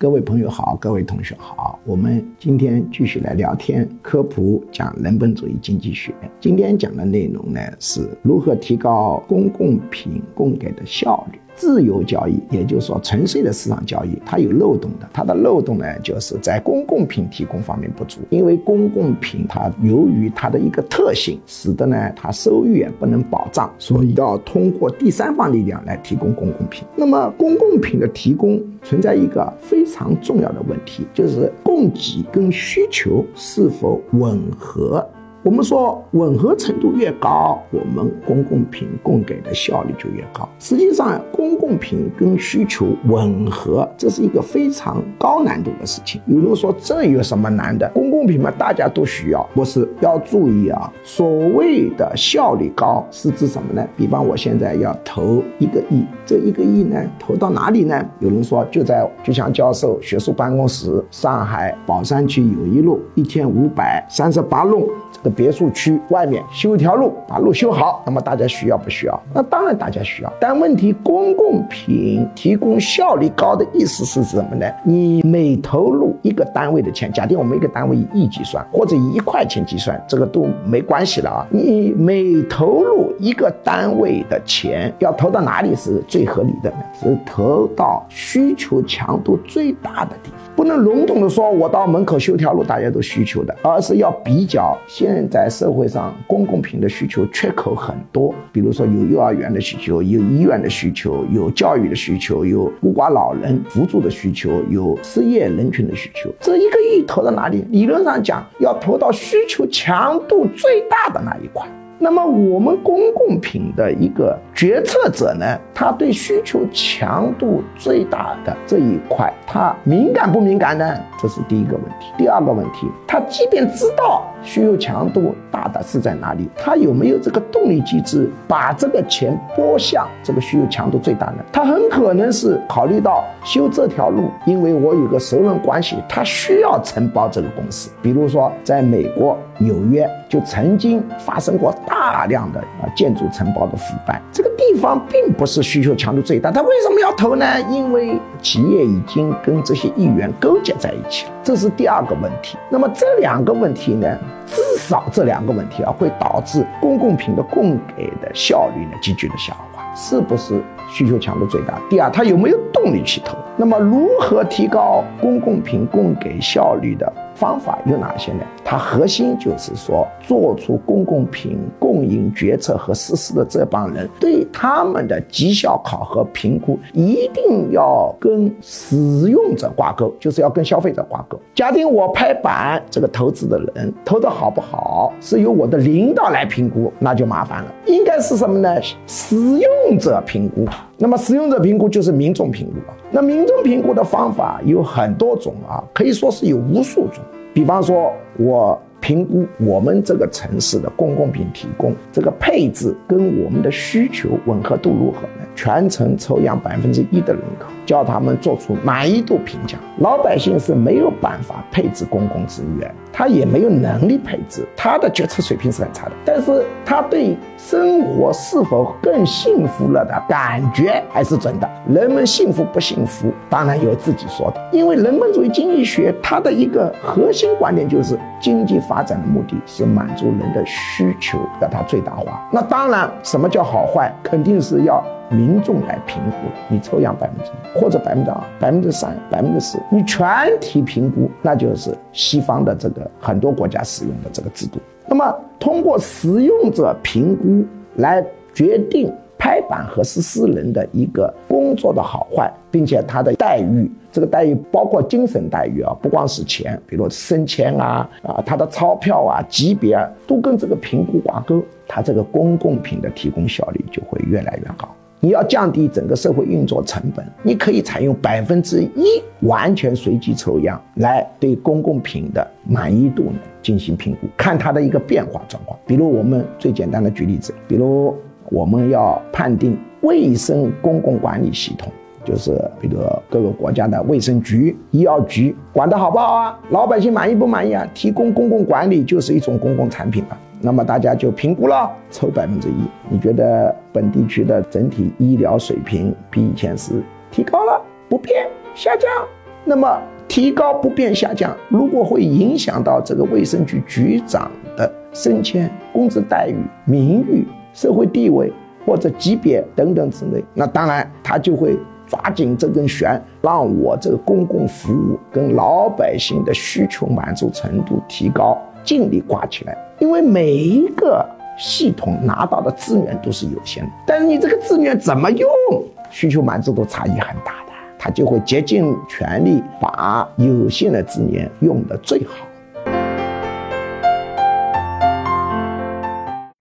各位朋友好，各位同学好，我们今天继续来聊天科普讲人本主义经济学。今天讲的内容呢是如何提高公共品供给的效率。自由交易，也就是说纯粹的市场交易，它有漏洞的。它的漏洞呢，就是在公共品提供方面不足。因为公共品它由于它的一个特性，使得呢它收益不能保障，所以要通过第三方力量来提供公共品。那么公共品的提供存在一个非常重要的问题，就是供给跟需求是否吻合。我们说吻合程度越高，我们公共品供给的效率就越高。实际上，公共品跟需求吻合，这是一个非常高难度的事情。有人说这有什么难的？公共品嘛，大家都需要。不是要注意啊，所谓的效率高是指什么呢？比方我现在要投一个亿，这一个亿呢，投到哪里呢？有人说就在就像教授学术办公室，上海宝山区友谊路一千五百三十八弄。这个别墅区外面修一条路，把路修好，那么大家需要不需要？那当然大家需要。但问题，公共品提供效率高的意思是什么呢？你每投入一个单位的钱，假定我们一个单位以亿计算，或者以一块钱计算，这个都没关系了啊。你每投入一个单位的钱，要投到哪里是最合理的呢？是投到需求强度最大的地方。不能笼统的说，我到门口修条路，大家都需求的，而是要比较现现在社会上公共品的需求缺口很多。比如说有幼儿园的需求，有医院的需求，有教育的需求，有孤寡老人扶助的需求，有失业人群的需求。这一个亿投到哪里？理论上讲，要投到需求强度最大的那一块。那么我们公共品的一个决策者呢，他对需求强度最大的这一块，他敏感不敏感呢？这是第一个问题。第二个问题，他即便知道需求强度大的是在哪里，他有没有这个动力机制把这个钱拨向这个需求强度最大呢？他很可能是考虑到修这条路，因为我有个熟人关系，他需要承包这个公司。比如说在美国纽约就曾经发生过。大量的啊建筑承包的腐败，这个地方并不是需求强度最大，他为什么要投呢？因为企业已经跟这些议员勾结在一起了，这是第二个问题。那么这两个问题呢，至少这两个问题啊，会导致公共品的供给的效率呢急剧的下滑，是不是？需求强度最大？第二，他有没有动力去投？那么如何提高公共品供给效率的？方法有哪些呢？它核心就是说，做出公共品供应决策和实施的这帮人，对他们的绩效考核评估一定要跟使用者挂钩，就是要跟消费者挂钩。假定我拍板，这个投资的人投的好不好，是由我的领导来评估，那就麻烦了。应该是什么呢？使用者评估。那么使用者评估就是民众评估了。那民众评估的方法有很多种啊，可以说是有无数种。比方说，我评估我们这个城市的公共品提供这个配置跟我们的需求吻合度如何呢？全程抽样百分之一的人口。叫他们做出满意度评价，老百姓是没有办法配置公共资源，他也没有能力配置，他的决策水平是很差的。但是他对生活是否更幸福了的感觉还是准的。人们幸福不幸福，当然有自己说的。因为人本主义经济学它的一个核心观点就是，经济发发展的目的是满足人的需求，要它最大化。那当然，什么叫好坏，肯定是要。民众来评估，你抽样百分之一或者百分之二、百分之三、百分之四，你全体评估，那就是西方的这个很多国家使用的这个制度。那么通过使用者评估来决定拍板和实施人的一个工作的好坏，并且他的待遇，这个待遇包括精神待遇啊，不光是钱，比如升迁啊啊，他的钞票啊、级别啊，都跟这个评估挂钩，他这个公共品的提供效率就会越来越高。你要降低整个社会运作成本，你可以采用百分之一完全随机抽样来对公共品的满意度进行评估，看它的一个变化状况。比如我们最简单的举例子，比如我们要判定卫生公共管理系统，就是比如各个国家的卫生局、医药局管得好不好啊？老百姓满意不满意啊？提供公共管理就是一种公共产品嘛。那么大家就评估了，抽百分之一，你觉得本地区的整体医疗水平比以前是提高了、不变、下降？那么提高不变下降，如果会影响到这个卫生局局长的升迁、工资待遇、名誉、社会地位或者级别等等之类，那当然他就会抓紧这根弦，让我这个公共服务跟老百姓的需求满足程度提高，尽力挂起来。因为每一个系统拿到的资源都是有限的，但是你这个资源怎么用，需求满足度差异很大的，他就会竭尽全力把有限的资源用得最好。